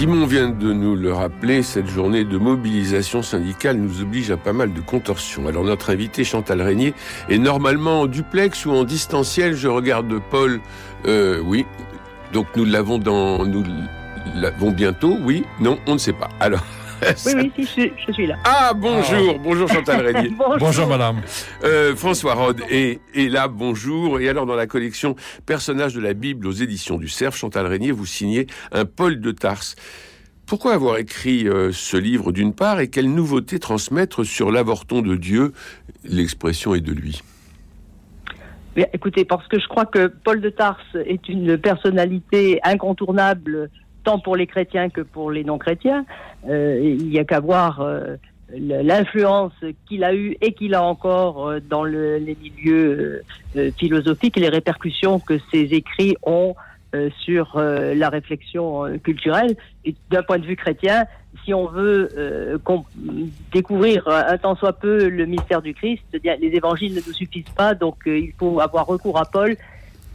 Simon vient de nous le rappeler, cette journée de mobilisation syndicale nous oblige à pas mal de contorsions. Alors notre invité Chantal Régnier est normalement en duplex ou en distanciel. Je regarde Paul. Euh, oui. Donc nous l'avons dans, nous l'avons bientôt. Oui. Non, on ne sait pas. Alors. Oui, oui, si, je, suis là. Ah, bonjour, bonjour Chantal Régnier. bonjour. madame. Euh, François Rode est, est, là, bonjour. Et alors, dans la collection Personnages de la Bible aux éditions du Cerf, Chantal Régnier, vous signez un Paul de Tarse. Pourquoi avoir écrit euh, ce livre d'une part et quelle nouveauté transmettre sur l'avorton de Dieu? L'expression est de lui. Bien, écoutez, parce que je crois que Paul de Tarse est une personnalité incontournable pour les chrétiens que pour les non-chrétiens. Euh, il n'y a qu'à voir euh, l'influence qu'il a eue et qu'il a encore euh, dans le, les milieux philosophiques et les répercussions que ses écrits ont sur la réflexion culturelle. D'un point de vue chrétien, si on veut découvrir un tant soit peu le mystère du Christ, les évangiles ne nous suffisent pas, donc il faut avoir recours à Paul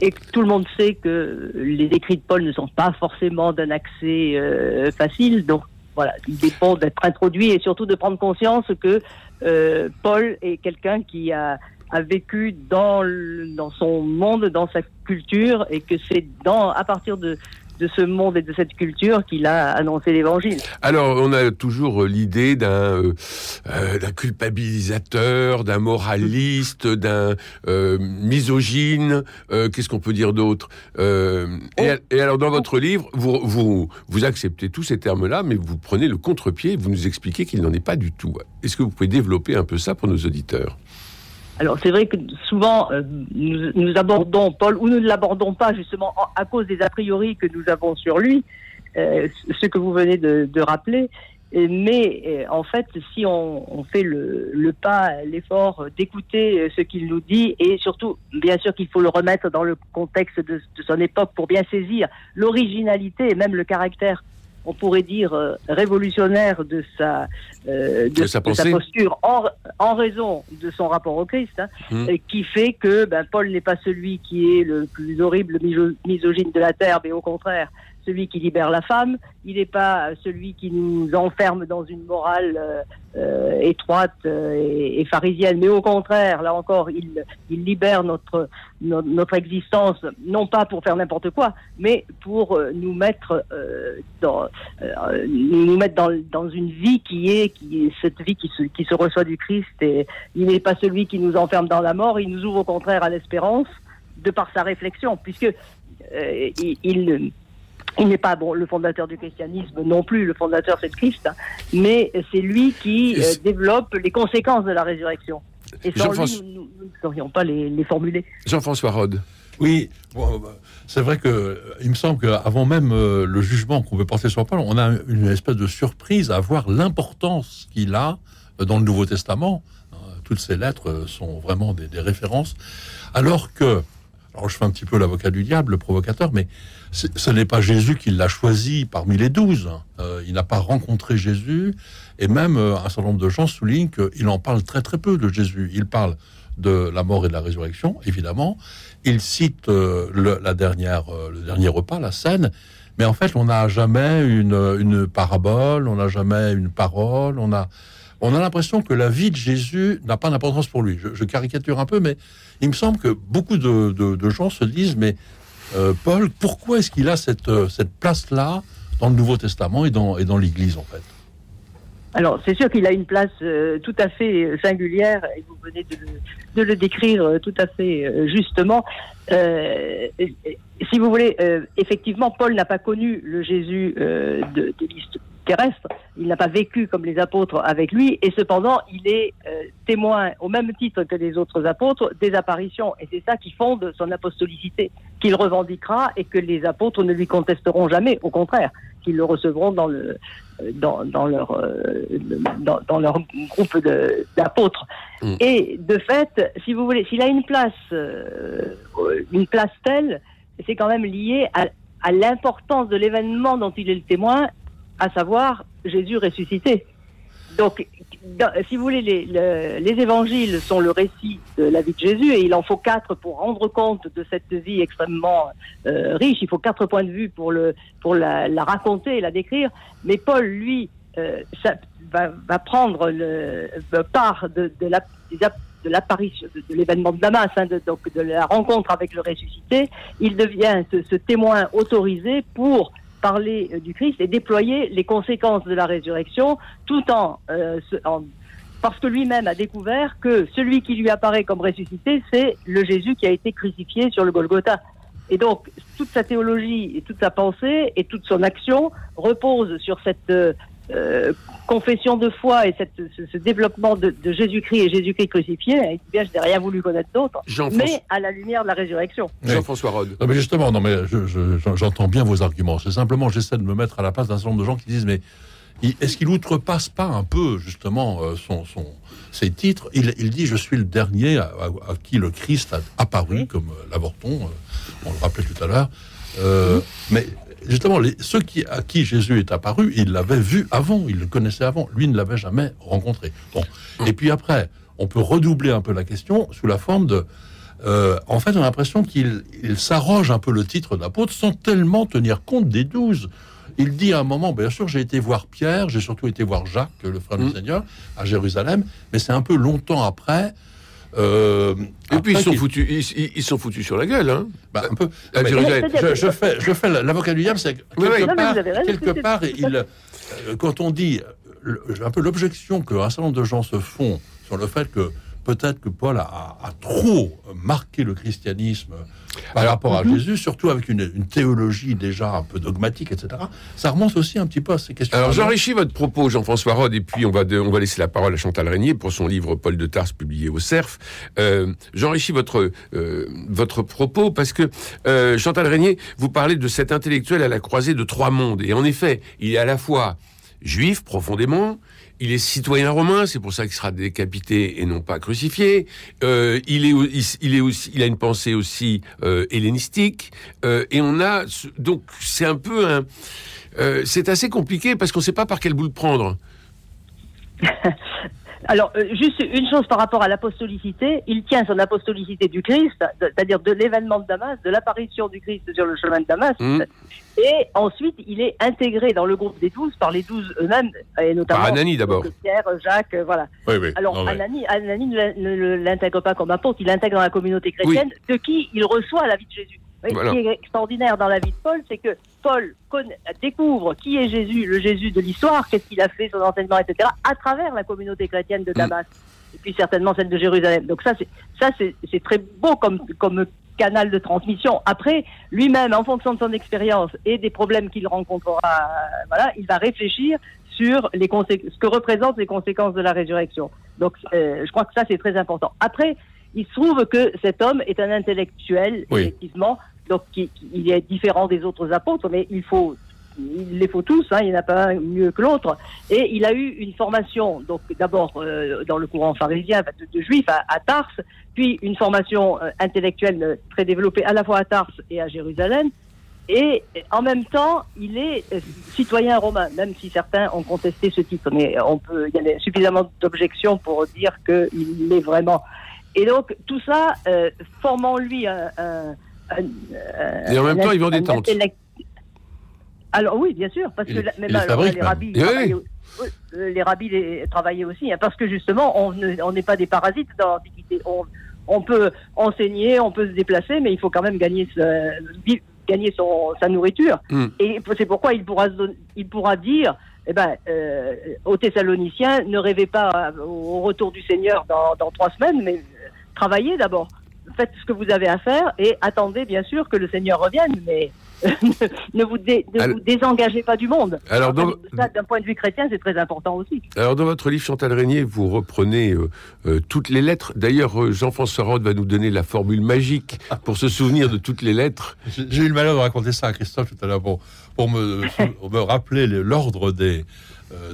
et tout le monde sait que les écrits de Paul ne sont pas forcément d'un accès euh, facile. Donc voilà, il dépend d'être introduit et surtout de prendre conscience que euh, Paul est quelqu'un qui a, a vécu dans, dans son monde, dans sa culture, et que c'est dans à partir de de ce monde et de cette culture qu'il a annoncé l'évangile. Alors, on a toujours euh, l'idée d'un euh, euh, d'un culpabilisateur, d'un moraliste, d'un misogyne. Qu'est-ce qu'on peut dire d'autre et, et, alors, dans votre livre, vous, vous, vous acceptez tous ces termes-là, mais vous prenez le contre-pied vous nous expliquez qu'il n'en est pas du tout. Est-ce que vous pouvez développer un peu ça pour nos auditeurs? Alors c'est vrai que souvent euh, nous, abordons Paul ou nous ne l'abordons pas justement à cause des a priori que nous avons sur lui, euh, ce que vous venez de, rappeler. Mais euh, en fait, si on, fait le, pas, l'effort d'écouter ce qu'il nous dit, et surtout, bien sûr qu'il faut le remettre dans le contexte de son époque pour bien saisir l'originalité et même le caractère on pourrait dire, euh, révolutionnaire de sa, euh, de, sa, posture en, raison de son rapport au Christ, hein, et qui fait que ben, Paul n'est pas celui qui est le plus horrible misogyne de la terre, mais au contraire, celui qui libère la femme, il n'est pas celui qui nous enferme dans une morale euh, euh, étroite euh, et, pharisienne, mais au contraire, là encore, il, libère notre, notre, existence, non pas pour faire n'importe quoi, mais pour nous mettre dans une vie qui est cette vie qui se, qui se reçoit du Christ. Il n'est pas celui qui nous enferme dans la mort, il nous ouvre au contraire à l'espérance de par sa réflexion, puisque il, il il n'est pas bon, le fondateur du christianisme non plus, le fondateur c'est Christ, mais c'est lui qui euh, développe les conséquences de la résurrection. Et sans lui, nous ne saurions pas les, formuler. Jean-François Rode. Oui, bon, bah, c'est vrai que il me semble qu'avant même euh, le jugement qu'on veut porter sur Paul, on a une espèce de surprise à voir l'importance qu'il a euh, dans le Nouveau Testament. toutes ces lettres sont vraiment des, des références, alors que alors je fais un petit peu l'avocat du diable, le provocateur, mais ce n'est pas Jésus qui l'a choisi parmi les douze. Euh, il n'a pas rencontré Jésus, et même euh, un certain nombre de gens soulignent qu'il en parle très très peu de Jésus. Il parle de la mort et de la résurrection, évidemment. Il cite euh, le, la dernière, le dernier repas, la scène, mais en fait, on n'a jamais une, une parabole, on n'a jamais une parole, on a on a l'impression que la vie de Jésus n'a pas d'importance pour lui. Je, caricature un peu, mais il me semble que beaucoup de, gens se disent, mais euh, Paul, pourquoi est-ce qu'il a cette, euh, cette place-là dans le Nouveau Testament et dans, l'Église, en fait? Alors, c'est sûr qu'il a une place euh, tout à fait singulière, et vous venez de le, décrire tout à fait justement. si vous voulez, effectivement, Paul n'a pas connu le Jésus de, de terrestre. Il n'a pas vécu comme les apôtres avec lui, et cependant, il est euh, témoin, au même titre que les autres apôtres, des apparitions. Et c'est ça qui fonde son apostolicité, qu'il revendiquera et que les apôtres ne lui contesteront jamais. Au contraire, qu'ils le recevront dans, le, dans, dans leur, euh, dans, dans, leur groupe d'apôtres. Mm. Et de fait, si vous voulez, s'il a une place, euh, une place telle, c'est quand même lié à, à l'importance de l'événement dont il est le témoin, à savoir Jésus ressuscité. Donc, si vous voulez, les, les, évangiles sont le récit de la vie de Jésus et il en faut quatre pour rendre compte de cette vie extrêmement euh, riche. Il faut quatre points de vue pour, le, pour la, raconter et la décrire. Mais Paul, lui, euh, va, prendre le, part de, de la, de l'apparition, de, l'événement de Damas, hein, de, donc de la rencontre avec le ressuscité, il devient ce, témoin autorisé pour parler euh, du Christ et déployer les conséquences de la résurrection, tout euh, en parce que lui-même a découvert que celui qui lui apparaît comme ressuscité, c'est le Jésus qui a été crucifié sur le Golgotha. Et donc, toute sa théologie et toute sa pensée et toute son action reposent sur cette euh, confession de foi et cette, ce, développement de, Jésus-Christ et Jésus-Christ crucifié, hein, bien, je n'ai rien voulu connaître d'autre, mais à la lumière de la résurrection. Jean-François Rode. Non, mais justement, non, mais j'entends bien vos arguments. C'est simplement, j'essaie de me mettre à la place d'un certain nombre de gens qui disent, mais est-ce qu'il outrepasse pas un peu, justement, euh, son, son, ses titres? Il, il, dit, je suis le dernier à, qui le Christ a apparu, comme euh, l'avorton, on le rappelait tout à l'heure. Mais justement, les, ceux qui, à qui Jésus est apparu, il l'avait vu avant, il le connaissait avant. Lui ne l'avait jamais rencontré. Bon. Et puis après, on peut redoubler un peu la question sous la forme de. Euh, en fait, on a l'impression qu'il s'arroge un peu le titre d'apôtre sans tellement tenir compte des douze. Il dit à un moment, bien sûr, j'ai été voir Pierre, j'ai surtout été voir Jacques, le frère du mmh. Seigneur, à Jérusalem, mais c'est un peu longtemps après euh, et puis ils sont, foutus, ils, sont foutus sur la gueule. Hein. Bah, un peu. je, fais, je fais l'avocat du diable, c'est quelque, part, quelque part, il, euh, quand on dit un peu l'objection qu'un certain nombre de gens se font sur le fait que peut-être que Paul a, trop marqué le christianisme par rapport à mhm. Jésus, surtout avec une, théologie déjà un peu dogmatique, etc. Ça remonte aussi un petit peu à ces questions. Alors j'enrichis votre propos, Jean-François Rode, et puis on va, on va laisser la parole à Chantal Régnier pour son livre Paul de Tarse publié au CERF. Euh, j'enrichis votre, euh, votre propos parce que euh, Chantal Régnier, vous parlez de cet intellectuel à la croisée de trois mondes. Et en effet, il est à la fois juif profondément, il est citoyen romain, c'est pour ça qu'il sera décapité et non pas crucifié. Euh, il est, il, est aussi, il a une pensée aussi euh, hellénistique. Euh, et on a donc c'est un peu un, c'est assez compliqué parce qu'on ne sait pas par quel bout le prendre. Alors, euh, juste une chose par rapport à l'apostolicité, il tient son apostolicité du Christ, c'est-à-dire de l'événement de Damas, de l'apparition du Christ sur le chemin de Damas, mmh. et ensuite il est intégré dans le groupe des douze par les douze eux-mêmes, et notamment par Anani d'abord. Pierre, Jacques, euh, voilà. Oui, oui. Alors Anani, Anani ne l'intègre pas comme apôtre, il l'intègre dans la communauté chrétienne, de qui il reçoit la vie de Jésus. Ce qui est extraordinaire dans la vie de Paul, c'est que Paul découvre qui est Jésus, le Jésus de l'histoire, qu'est-ce qu'il a fait, son enseignement, etc., à travers la communauté chrétienne de mm. Damas, et puis certainement celle de Jérusalem. Donc ça, c'est ça, c'est très beau comme comme canal de transmission. Après, lui-même, en fonction de son expérience et des problèmes qu'il rencontrera, voilà, il va réfléchir sur les ce que représentent les conséquences de la résurrection. Donc, euh, je crois que ça, c'est très important. Après, il se trouve que cet homme est un intellectuel, effectivement, donc il est différent des autres apôtres, mais il faut il les faut tous, hein, il n'y en a pas un mieux que l'autre. Et il a eu une formation, donc d'abord euh, dans le courant pharisien de, juif à, à, Tarse, puis une formation euh, intellectuelle euh, très développée à la fois à Tarse et à Jérusalem. Et en même temps, il est citoyen romain, même si certains ont contesté ce titre. Mais on peut, il y a suffisamment d'objections pour dire qu'il l'est vraiment. Et donc tout ça forme en lui un et en même temps, ils vendent des tentes. Alors oui, bien sûr, parce que même les rabbis, les rabbis travaillaient aussi, hein, parce que justement, on n'est pas des parasites dans l'Antiquité. On, peut enseigner, on peut se déplacer, mais il faut quand même gagner, gagner son, sa nourriture. Hmm. Et c'est pourquoi il pourra, il pourra dire, eh ben, euh, aux Thessaloniciens, ne rêvez pas au retour du Seigneur dans, dans trois semaines, mais travaillez d'abord faites ce que vous avez à faire et attendez bien sûr que le Seigneur revienne, mais ne vous, dé- ne Alors- vous désengagez pas du monde. Alors, dans- Ça, d'un point de vue chrétien, c'est très important aussi. Alors, dans votre livre, Chantal Régnier, vous reprenez euh, euh, toutes les lettres. D'ailleurs, euh, Jean-François Rode va nous donner la formule magique pour se souvenir de toutes les lettres. J'ai eu le malheur de raconter ça à Christophe tout à l'heure pour, pour me, rappeler le- l'ordre des, euh,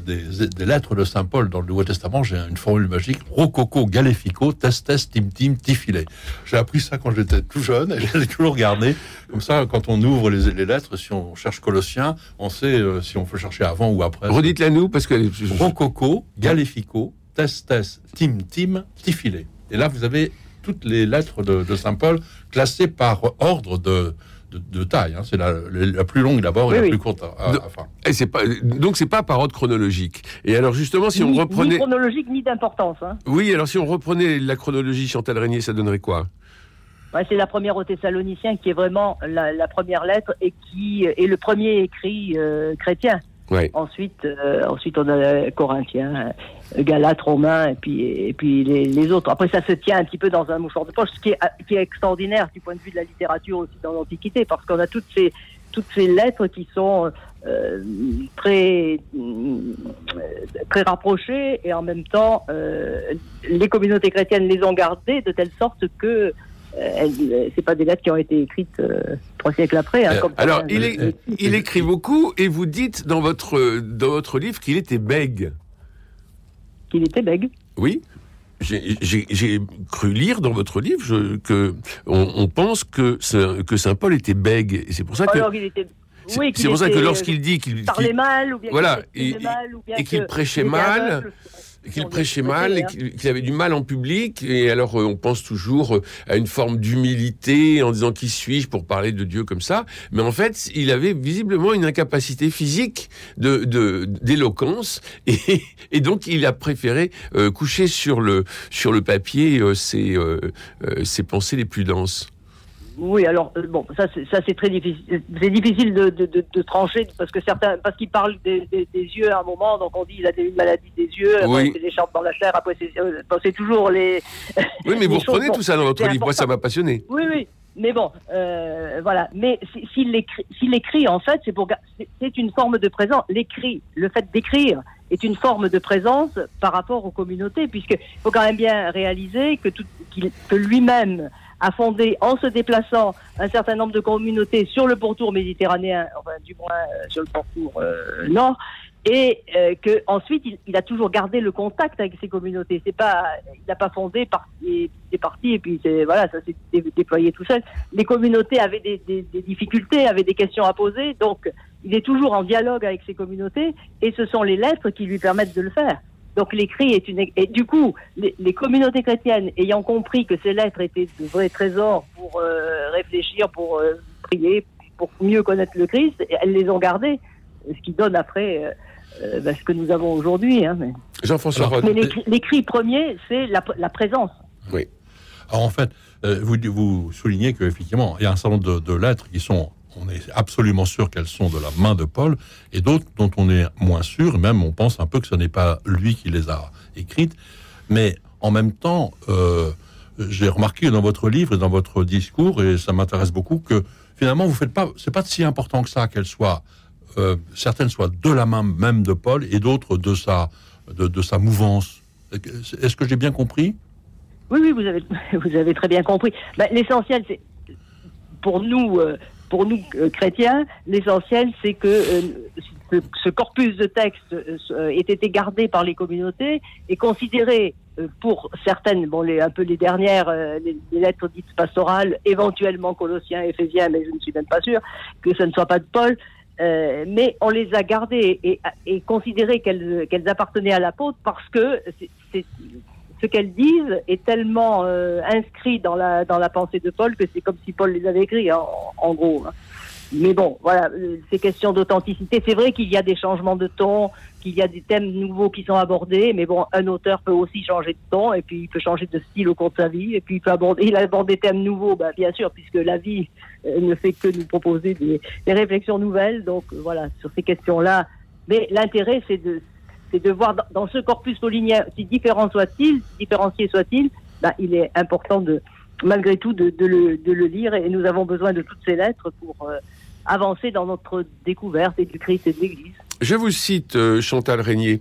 des, des lettres de Saint Paul dans le Nouveau Testament. J'ai une formule magique rococo, galéfico, testes, tim tim, tifilé. J'ai appris ça quand j'étais tout jeune et je l'ai toujours gardé. Comme ça, quand on ouvre les, les lettres, si on cherche Colossiens, on sait euh, si on peut chercher avant ou après. Redites-la nous, parce que Rococo, Galéfico, Testes, Tim Tim, Tifilé. Et là, vous avez toutes les lettres de, de Saint Paul classées par ordre de, de, de taille. hein. C'est la, la plus longue d'abord et Oui, la oui. plus courte à, à- à la fin. Et c'est pas, donc c'est pas par ordre chronologique. Et alors justement, si on ni, ni reprenait, chronologique ni d'importance. Hein. oui, alors si on reprenait la chronologie Chantal Régnier, ça donnerait quoi? Ouais, c'est la première aux Thessaloniciens qui est vraiment la, la première lettre et qui est le premier écrit euh, chrétien. Ensuite, euh, ensuite on a Corinthiens, euh, Galates, Romains et puis et puis les, autres. Après, ça se tient un petit peu dans un mouchoir de poche, ce qui est, qui est extraordinaire du point de vue de la littérature aussi dans l'Antiquité, parce qu'on a toutes ces toutes ces lettres qui sont euh, très euh, très rapprochées et en même temps euh, les communautés chrétiennes les ont gardées de telle sorte que euh, c'est pas des lettres qui ont été écrites euh, trois siècles après. Hein, Euh, comme Alors, il, est- il écrit beaucoup et vous dites dans votre, dans votre livre qu'il était bègue. qu'il était bègue. Oui j'ai- cru lire dans votre livre je- que on, on pense que, Saint- que Saint Paul était bègue. Et c'est pour ça que, Alors, il était. C'est Oui, c'est pour ça que lorsqu'il dit qu'il parlait mal ou bien voilà, qu'il et- qu'il prêchait mal, qu'il prêchait mal et qu'il avait du mal en public. Et alors, euh, on pense toujours euh, à une forme d'humilité en disant qui suis-je pour parler de Dieu comme ça? Mais en fait, il avait visiblement une incapacité physique de de- d'éloquence et, et donc il a préféré euh, coucher sur le sur le papier euh, ses euh, ses pensées les plus denses. Oui, alors euh, bon, ça c'est ça c'est très difficile. C'est difficile de, de, de, de trancher parce que certains parce qu'il parle des, des, des yeux à un moment, donc on dit il a des- une maladie des yeux, Oui. après c'est des dans la chair, après c'est euh, toujours les. Oui, mais vous choses, reprenez bon, tout ça dans votre livre. Moi, ça m'a passionné. Oui, oui. Mais bon, euh, voilà. Mais si- s'il écrit, s'il écrit, en fait, c'est pour c'est- une forme de présence. L'écrit, le fait d'écrire est une forme de présence par rapport aux communautés, puisqu'il faut quand même bien réaliser que, tout, qu'il- que lui-même a fondé, en se déplaçant, un certain nombre de communautés sur le pourtour méditerranéen, enfin du moins euh, sur le pourtour euh, nord, et euh, que ensuite il, il a toujours gardé le contact avec ces communautés. C'est pas, il n'a pas fondé par des, partis et puis voilà, ça s'est dé- déployé tout seul. Les communautés avaient des, des, des difficultés, avaient des questions à poser, donc il est toujours en dialogue avec ces communautés et ce sont les lettres qui lui permettent de le faire. Donc l'écrit est une et du coup les, les communautés chrétiennes ayant compris que ces lettres étaient de vrais trésors pour euh, réfléchir, pour euh, prier, pour mieux connaître le Christ, elles les ont gardées, ce qui donne après euh, ben, ce que nous avons aujourd'hui. Hein, mais Jean-François mais l'écrit- premier, c'est la, la présence. Alors en fait, vous, vous soulignez qu'effectivement, il y a un certain nombre de, de lettres qui sont, on est absolument sûr qu'elles sont de la main de Paul, et d'autres dont on est moins sûr, même on pense un peu que ce n'est pas lui qui les a écrites. Mais en même temps, euh, j'ai remarqué dans votre livre et dans votre discours, et ça m'intéresse beaucoup, que finalement, vous faites pas, c'est pas si important que ça qu'elles soient, euh, certaines soient de la main même de Paul et d'autres de sa, de, sa mouvance. Est-ce que j'ai bien compris? Oui, oui, vous avez, vous avez très bien compris. Ben, l'essentiel, c'est pour nous, euh, pour nous euh, chrétiens, l'essentiel, c'est que euh, ce, corpus de textes euh, ait été gardé par les communautés et considéré pour certaines, bon, un peu les dernières, les, lettres dites pastorales, éventuellement Colossiens, Éphésiens, mais je ne suis même pas sûr que ce ne soit pas de Paul. Mais on les a gardées et, considéré qu'elles appartenaient à l'apôtre parce que ce qu'elles disent est tellement euh, inscrit dans la dans la pensée de Paul que c'est comme si Paul les avait écrits en, en gros. hein. Mais bon, voilà, euh, ces questions d'authenticité. C'est vrai qu'il y a des changements de ton, qu'il y a des thèmes nouveaux qui sont abordés, mais bon, un auteur peut aussi changer de ton et puis il peut changer de style au cours de sa vie et puis il peut aborder, il aborde des thèmes nouveaux, bah, bien sûr, puisque la vie euh, ne fait que nous proposer des, réflexions nouvelles. Donc voilà, sur ces questions-là. Mais l'intérêt, c'est de c'est de voir dans, ce corpus paulinien, si différent soit-il, si différencié soit-il, bah, il est important de, malgré tout, de, de le, de le lire et nous avons besoin de toutes ces lettres pour, euh, avancer dans notre découverte et du Christ et de l'Église. Je vous cite euh, Chantal Régnier.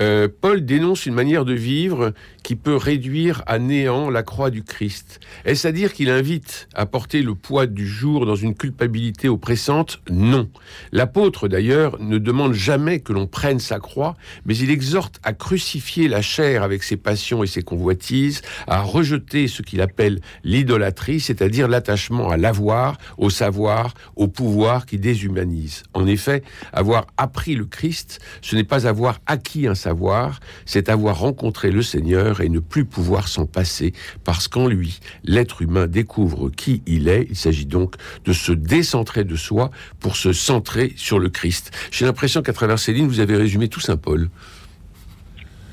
Euh, Paul dénonce une manière de vivre qui peut réduire à néant la croix du Christ. Est-ce à dire qu'il invite à porter le poids du jour dans une culpabilité oppressante? Non. L'apôtre, d'ailleurs, ne demande jamais que l'on prenne sa croix, mais il exhorte à crucifier la chair avec ses passions et ses convoitises, à rejeter ce qu'il appelle l'idolâtrie, c'est-à-dire l'attachement à l'avoir, au savoir, au pouvoir qui déshumanise. En effet, avoir appris le Christ, ce n'est pas avoir acquis un savoir, c'est avoir rencontré le Seigneur et ne plus pouvoir s'en passer, parce qu'en lui, l'être humain découvre qui il est. Il s'agit donc de se décentrer de soi pour se centrer sur le Christ. J'ai l'impression qu'à travers ces lignes, vous avez résumé tout Saint Paul.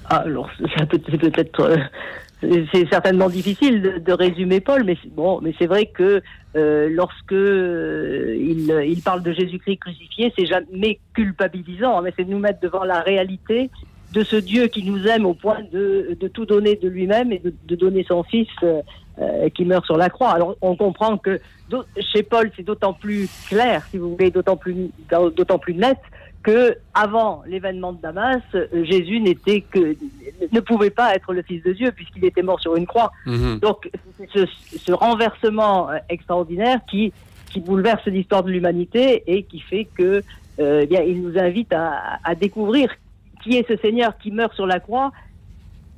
Ah, alors, c'est peut-être... c'est certainement difficile de, résumer Paul, mais bon, mais c'est vrai que euh, lorsque euh, il, parle de Jésus-Christ crucifié, c'est jamais culpabilisant, mais c'est de nous mettre devant la réalité de ce Dieu qui nous aime au point de, tout donner de lui-même et de, donner son Fils euh, qui meurt sur la croix. Alors on comprend que chez Paul c'est d'autant plus clair, si vous voulez, d'autant plus d'autant plus net que avant l'événement de Damas, Jésus n'était que ne pouvait pas être le Fils de Dieu puisqu'il était mort sur une croix. Mhm. Donc ce, ce, renversement euh, extraordinaire qui qui bouleverse l'histoire de l'humanité et qui fait que euh, bien, il nous invite à, à, découvrir qui est ce Seigneur qui meurt sur la croix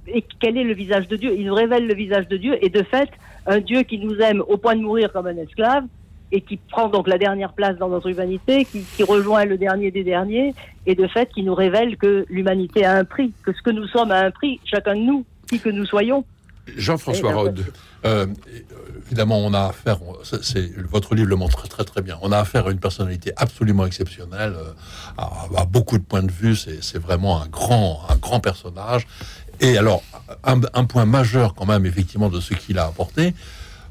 et quel est le visage de Dieu. Il nous révèle le visage de Dieu et de fait un Dieu qui nous aime au point de mourir comme un esclave et qui prend donc la dernière place dans notre humanité, qui, qui, rejoint le dernier des derniers, et de fait qui nous révèle que l'humanité a un prix, que ce que nous sommes a un prix, chacun de nous, qui que nous soyons. Jean-François Rode. Euh, évidemment, on a affaire, c'est, votre livre le montre très très bien, on a affaire à une personnalité absolument exceptionnelle, euh, à, beaucoup de points de vue, c'est, vraiment un grand, un grand personnage. Et alors, un, un, point majeur quand même, effectivement, de ce qu'il a apporté,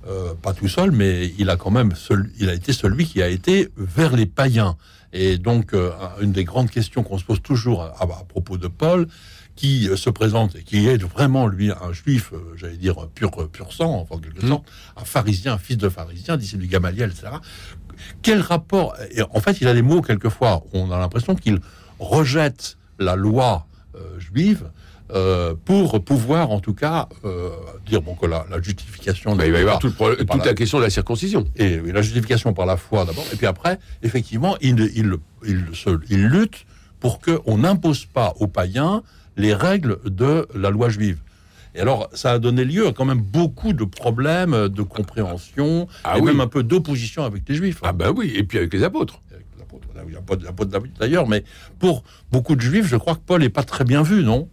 euh, pas tout seul, mais il a quand même, il a été celui qui a été vers les païens. Et donc, euh, une des grandes questions qu'on se pose toujours à, propos de Paul, qui euh, se présente et qui est vraiment lui un juif, j'allais dire pur pur sang, en quelque mmh. sorte, un pharisien, un fils de pharisien, disciple du Gamaliel, etc. Quel rapport et En fait, il a des mots quelquefois. On a l'impression qu'il rejette la loi juive euh, pour pouvoir en tout cas euh, dire bon que la, justification. il va y avoir toute la, question de la circoncision. Et, la justification par la foi d'abord, et puis après, effectivement, il, il, il, il lutte pour qu'on n'impose pas aux païens les règles de la loi juive. Et alors, ça a donné lieu à quand même beaucoup de problèmes de compréhension ah et même un peu d'opposition avec les juifs. Ah ben oui, et puis avec les apôtres. Il n'y a pas d'apôtres d'ailleurs, mais pour beaucoup de juifs, je crois que Paul n'est pas très bien vu, non?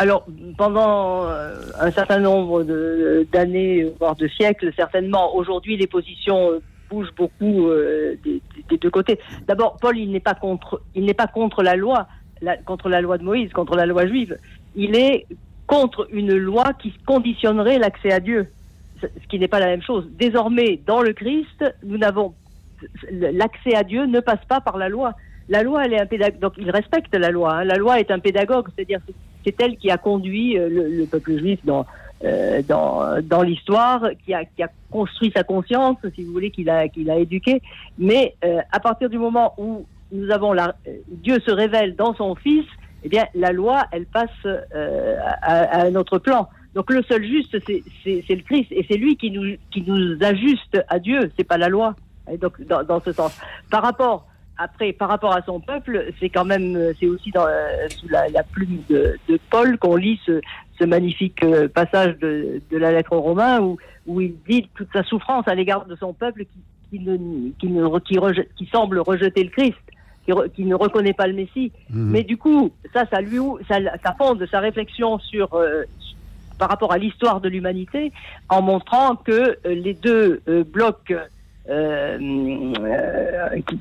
Alors, pendant euh, un certain nombre d'années, voire de siècles, certainement, aujourd'hui, les positions bougent beaucoup euh, des, deux côtés. D'abord, Paul, il n'est pas contre, il n'est pas contre la loi, contre la loi de Moïse, contre la loi juive. Il est contre une loi qui conditionnerait l'accès à Dieu, ce qui n'est pas la même chose. Désormais, dans le Christ, nous n'avons l'accès à Dieu ne passe pas par la loi. La loi, elle est un pédagogue. Donc, il respecte la loi. Hein. La loi est un pédagogue, c'est-à-dire c'est elle qui a conduit euh, le, peuple juif dans, euh, dans, dans l'histoire, qui a, qui a construit sa conscience, si vous voulez, qu'il a, qu'il a éduqué. Mais euh, à partir du moment où nous avons la, Dieu se révèle dans son Fils, eh bien, la loi, elle passe à, un autre plan. Donc le seul juste, c'est, c'est, le Christ, et c'est lui qui nous, qui nous ajuste à Dieu, c'est pas la loi. Et donc dans, dans ce sens. Par rapport après, par rapport à son peuple, c'est quand même, c'est aussi dans, euh, sous la, plume de, Paul qu'on lit ce, magnifique euh, passage de, la lettre aux Romains où, où il dit toute sa souffrance à l'égard de son peuple qui, qui, ne, qui, ne, qui, semble rejeter le Christ, qui, ne reconnaît pas le Messie. Mhm. Mais du coup, ça, ça lui, ça, ça fonde sa réflexion sur, euh, par rapport à l'histoire de l'humanité, en montrant que les deux blocs euh, euh,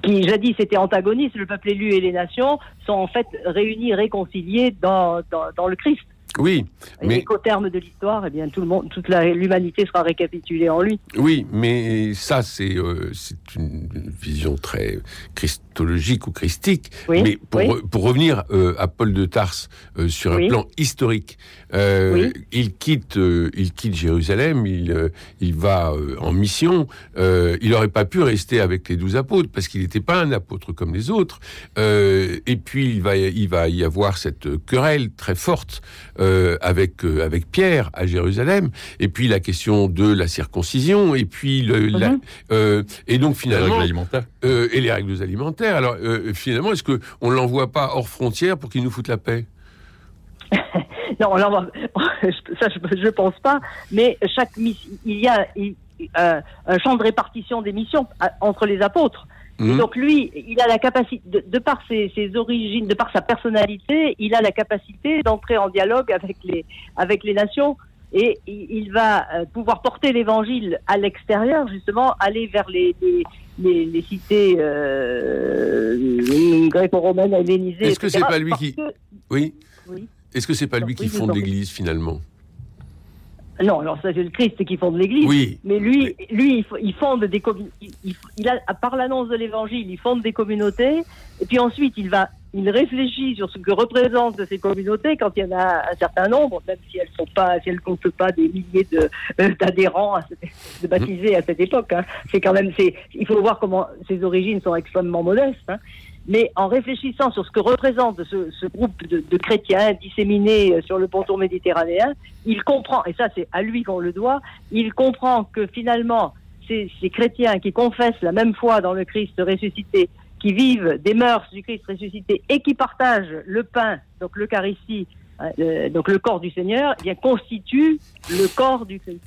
qui, jadis étaient antagonistes, le peuple élu et les nations, sont en fait réunis, réconciliés dans, dans, le Christ. Oui, mais qu'au terme de l'histoire, eh bien, tout le monde, toute l'humanité sera récapitulée en lui. oui, mais ça c'est euh, c'est une vision très christologique ou christique. Oui, mais pour, oui. pour revenir euh, à Paul de Tarse euh, sur un plan historique, euh, il quitte euh, il quitte Jérusalem, il euh, il va euh, en mission. Euh, il n'aurait pas pu rester avec les douze apôtres parce qu'il n'était pas un apôtre comme les autres. Euh, et puis il va il va y avoir cette querelle très forte euh, avec euh, avec Pierre à Jérusalem. Et puis la question de la circoncision. Et puis le, la- Mhm. euh, et donc Les finalement règles alimentaires. euh, et les règles alimentaires. Alors euh, finalement, est-ce que on l'envoie pas hors frontière pour qu'il nous foute la paix? Non, on l'envoie- ça je, je pense pas, mais chaque il y a il- euh, un champ de répartition des missions à- entre les apôtres. Et Mhm. donc lui, il a la capacité, de, de par ses, ses origines, de par sa personnalité, il a la capacité d'entrer en dialogue avec les avec les nations et il, va euh, pouvoir porter l'évangile à l'extérieur, justement, aller vers les les, les, les cités euh, gréco-romaines, hellénisées. Est-ce que c'est pas lui qui- que- Oui. Oui. Est-ce que c'est pas lui qui fonde l'Église finalement? Non, alors ça c'est le Christ qui fonde l'Église. Oui. Mais lui, lui, il fonde des. Il, il- a, par l'annonce de l'Évangile, il fonde des communautés. Et puis ensuite, il va, il réfléchit sur ce que représentent ces communautés quand il y en a un certain nombre, même si elles sont pas, si elles comptent pas des milliers de euh, d'adhérents, de baptisés à cette époque. hein. C'est quand même, c'est, il faut voir comment ses origines sont extrêmement modestes. hein. Mais en réfléchissant sur ce que représente ce, groupe de, chrétiens disséminés euh, sur le pourtour méditerranéen, il comprend, et ça c'est à lui qu'on le doit, il comprend que finalement, ces, chrétiens qui confessent la même foi dans le Christ ressuscité, qui vivent des mœurs du Christ ressuscité et qui partagent le pain, donc l'Eucharistie, euh, donc le corps du Seigneur, eh bien le corps du Christ.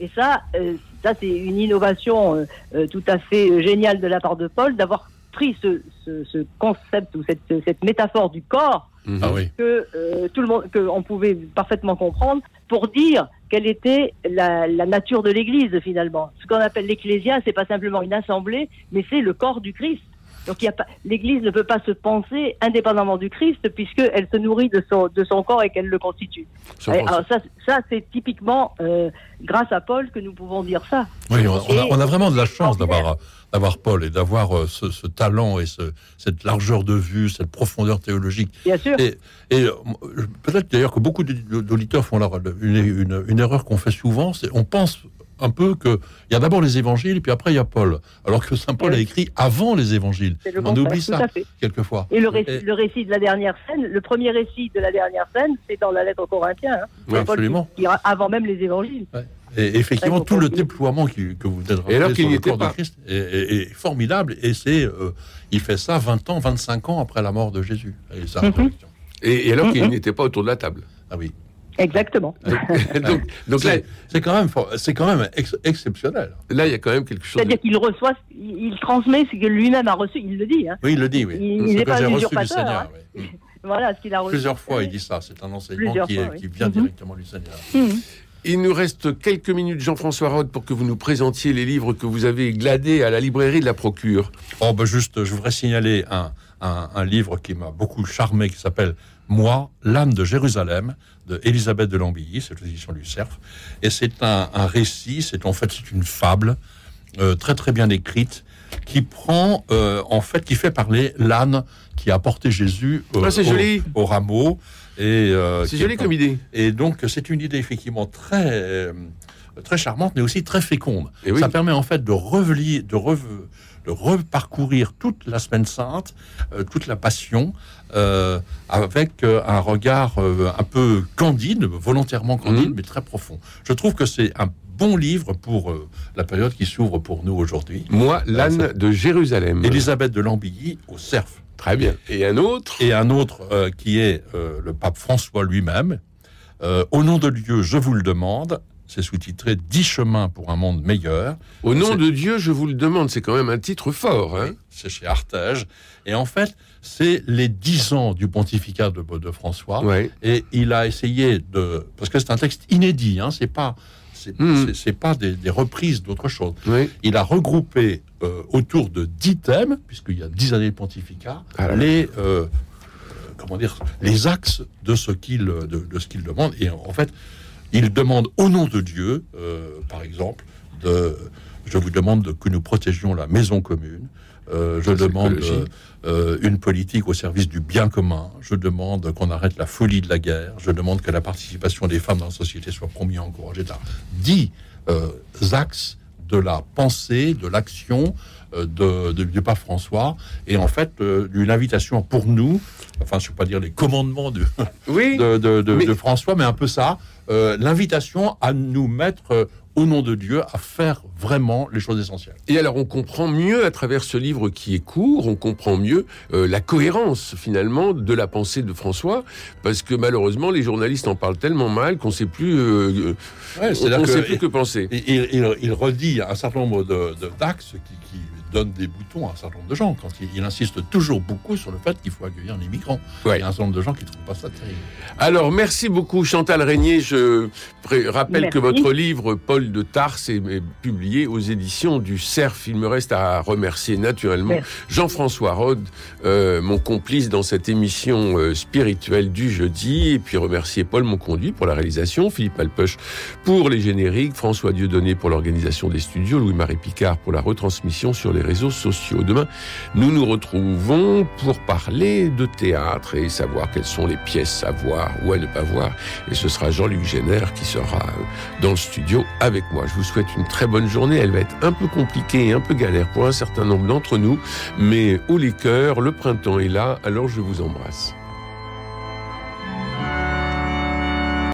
Et ça, euh, ça c'est une innovation euh, euh, tout à fait euh, géniale de la part de Paul d'avoir ce, ce, ce concept ou cette, cette métaphore du corps. Ah oui. que euh, tout le monde, que on pouvait parfaitement comprendre pour dire quelle était la, la nature de l'Église finalement. Ce qu'on appelle l'Ecclésia, c'est pas simplement une assemblée, mais c'est le corps du Christ. Donc l'Église ne peut pas se penser indépendamment du Christ puisqu'elle se nourrit de son de son corps et qu'elle le constitue. Alors ça, ça c'est typiquement euh, grâce à Paul que nous pouvons dire ça. Oui, on, on a, Et- on a vraiment de la chance d'avoir d'avoir Paul et d'avoir euh, ce, ce talent et ce, cette largeur de vue, cette profondeur théologique. Bien sûr. Et, et euh, peut-être d'ailleurs que beaucoup d'auditeurs font la- une, une- une erreur qu'on fait souvent, c'est on pense un peu que il y a d'abord les évangiles, puis après il y a Paul, alors que saint Paul a écrit avant les évangiles. On oublie ça quelquefois. Et le récit, Et- le récit de la dernière scène, le premier récit de la dernière scène, c'est dans la lettre aux Corinthiens. Hein. Oui, C'est Paul qui- absolument. qui avant même les évangiles. Et effectivement, tout le déploiement qui- que vous alors rappelé qu'il sur le était corps de pas. Christ est, est- est formidable. Et c'est, euh, il fait ça 20 ans, 25 ans après la mort de Jésus. Et sa Mhm. résurrection. Et, et alors qu'il Mhm. n'était pas autour de la table. Ah oui. Exactement. donc, donc là, C'est c'est quand même, c'est quand même ex- exceptionnel. là, il y a quand même quelque chose. de- C'est-à-dire qu'il reçoit, il, transmet ce que lui-même a reçu. Il le dit. Hein. Oui, il le dit, oui. Il- n'est pas j'ai un reçu du usurpateur, Seigneur. hein. oui. Voilà ce qu'il a reçu. Plusieurs fois, il dit ça. C'est un enseignement est- oui. qui vient Mhm. directement du Seigneur. Il nous reste quelques minutes, Jean-François Rode, pour que vous nous présentiez les livres que vous avez gladés à la librairie de la Procure. Oh, ben juste, je voudrais signaler un, un- un livre qui m'a beaucoup charmé, qui s'appelle Moi, l'âme de Jérusalem, de Elisabeth de Lambilly, c'est l'édition du Cerf. Et c'est un, un récit, c'est en fait c'est une fable euh, très très bien écrite qui prend euh, en fait qui fait parler l'âne qui a porté Jésus euh, Ah, au, au rameau. Et euh, C'est joli comme idée. Et donc, c'est une idée effectivement très, euh, très charmante, mais aussi très féconde. Et oui. Ça permet en fait de revenir, de, rev- de reparcourir toute la semaine sainte, euh, toute la passion, euh, avec euh, un regard un peu candide, volontairement candide, Mhm. mais très profond. Je trouve que c'est un bon livre pour la période qui s'ouvre pour nous aujourd'hui. Moi, l'âne de Jérusalem. Élisabeth de Lambilly au Cerf. Très bien. Et un autre Et un autre euh, qui est euh, le pape François lui-même. Euh, Au nom de Dieu, je vous le demande. C'est sous-titré Dix chemins pour un monde meilleur. Au nom de Dieu, je vous le demande. C'est quand même un titre fort. Hein C'est chez Artege. Et en fait, c'est les dix ans du pontificat de, de François. Et il a essayé de. Parce que c'est un texte inédit, hein, c'est pas. C'est c'est pas des, des reprises d'autre chose. Il a regroupé euh, autour de dix thèmes, puisqu'il y a dix années de pontificat, Ah les, euh, comment dire, les axes de ce qu'il de, de, ce qu'il demande. Et en fait, il demande au nom de Dieu, euh, par exemple, de, je vous demande que nous protégions la maison commune. Euh, je demande euh, une politique au service du bien commun. Je demande qu'on arrête la folie de la guerre. Je demande que la participation des femmes dans la société soit promue, encouragée. Dix axes de la pensée, de l'action, euh, de, de, du pape François, et en fait euh, une invitation pour nous, enfin je ne veux pas dire les commandements de, oui, de, de, de, François, mais un peu ça, euh, l'invitation à nous mettre au nom de Dieu, à faire vraiment les choses essentielles. Et alors, on comprend mieux à travers ce livre qui est court, on comprend mieux euh, la cohérence finalement de la pensée de François, parce que malheureusement, les journalistes en parlent tellement mal qu'on ne sait plus, euh, ouais, on, sait plus que penser. Il, il, il, redit un certain nombre d'axes de, qui, qui donne des boutons à un certain nombre de gens quand il, insiste toujours beaucoup sur le fait qu'il faut accueillir les migrants. Il y a un certain nombre de gens qui ne trouvent pas ça terrible. Alors, merci beaucoup Chantal Régnier. Je rappelle que votre livre, Paul de Tarse, est publié aux éditions du CERF. Il me reste à remercier naturellement Jean-François Rode, euh, mon complice dans cette émission euh, spirituelle du jeudi, et puis remercier Paul Monconduit pour la réalisation, Philippe Alpeuch pour les génériques, François Dieudonné pour l'organisation des studios, Louis-Marie Picard pour la retransmission sur les réseaux sociaux. Demain, nous nous retrouvons pour parler de théâtre et savoir quelles sont les pièces à voir ou à ne pas voir. Et ce sera Jean-Luc Génère qui sera euh, dans le studio avec moi. Je vous souhaite une très bonne journée. Elle va être un peu compliquée et un peu galère pour un certain nombre d'entre nous, mais haut les cœurs, le printemps est là, alors je vous embrasse.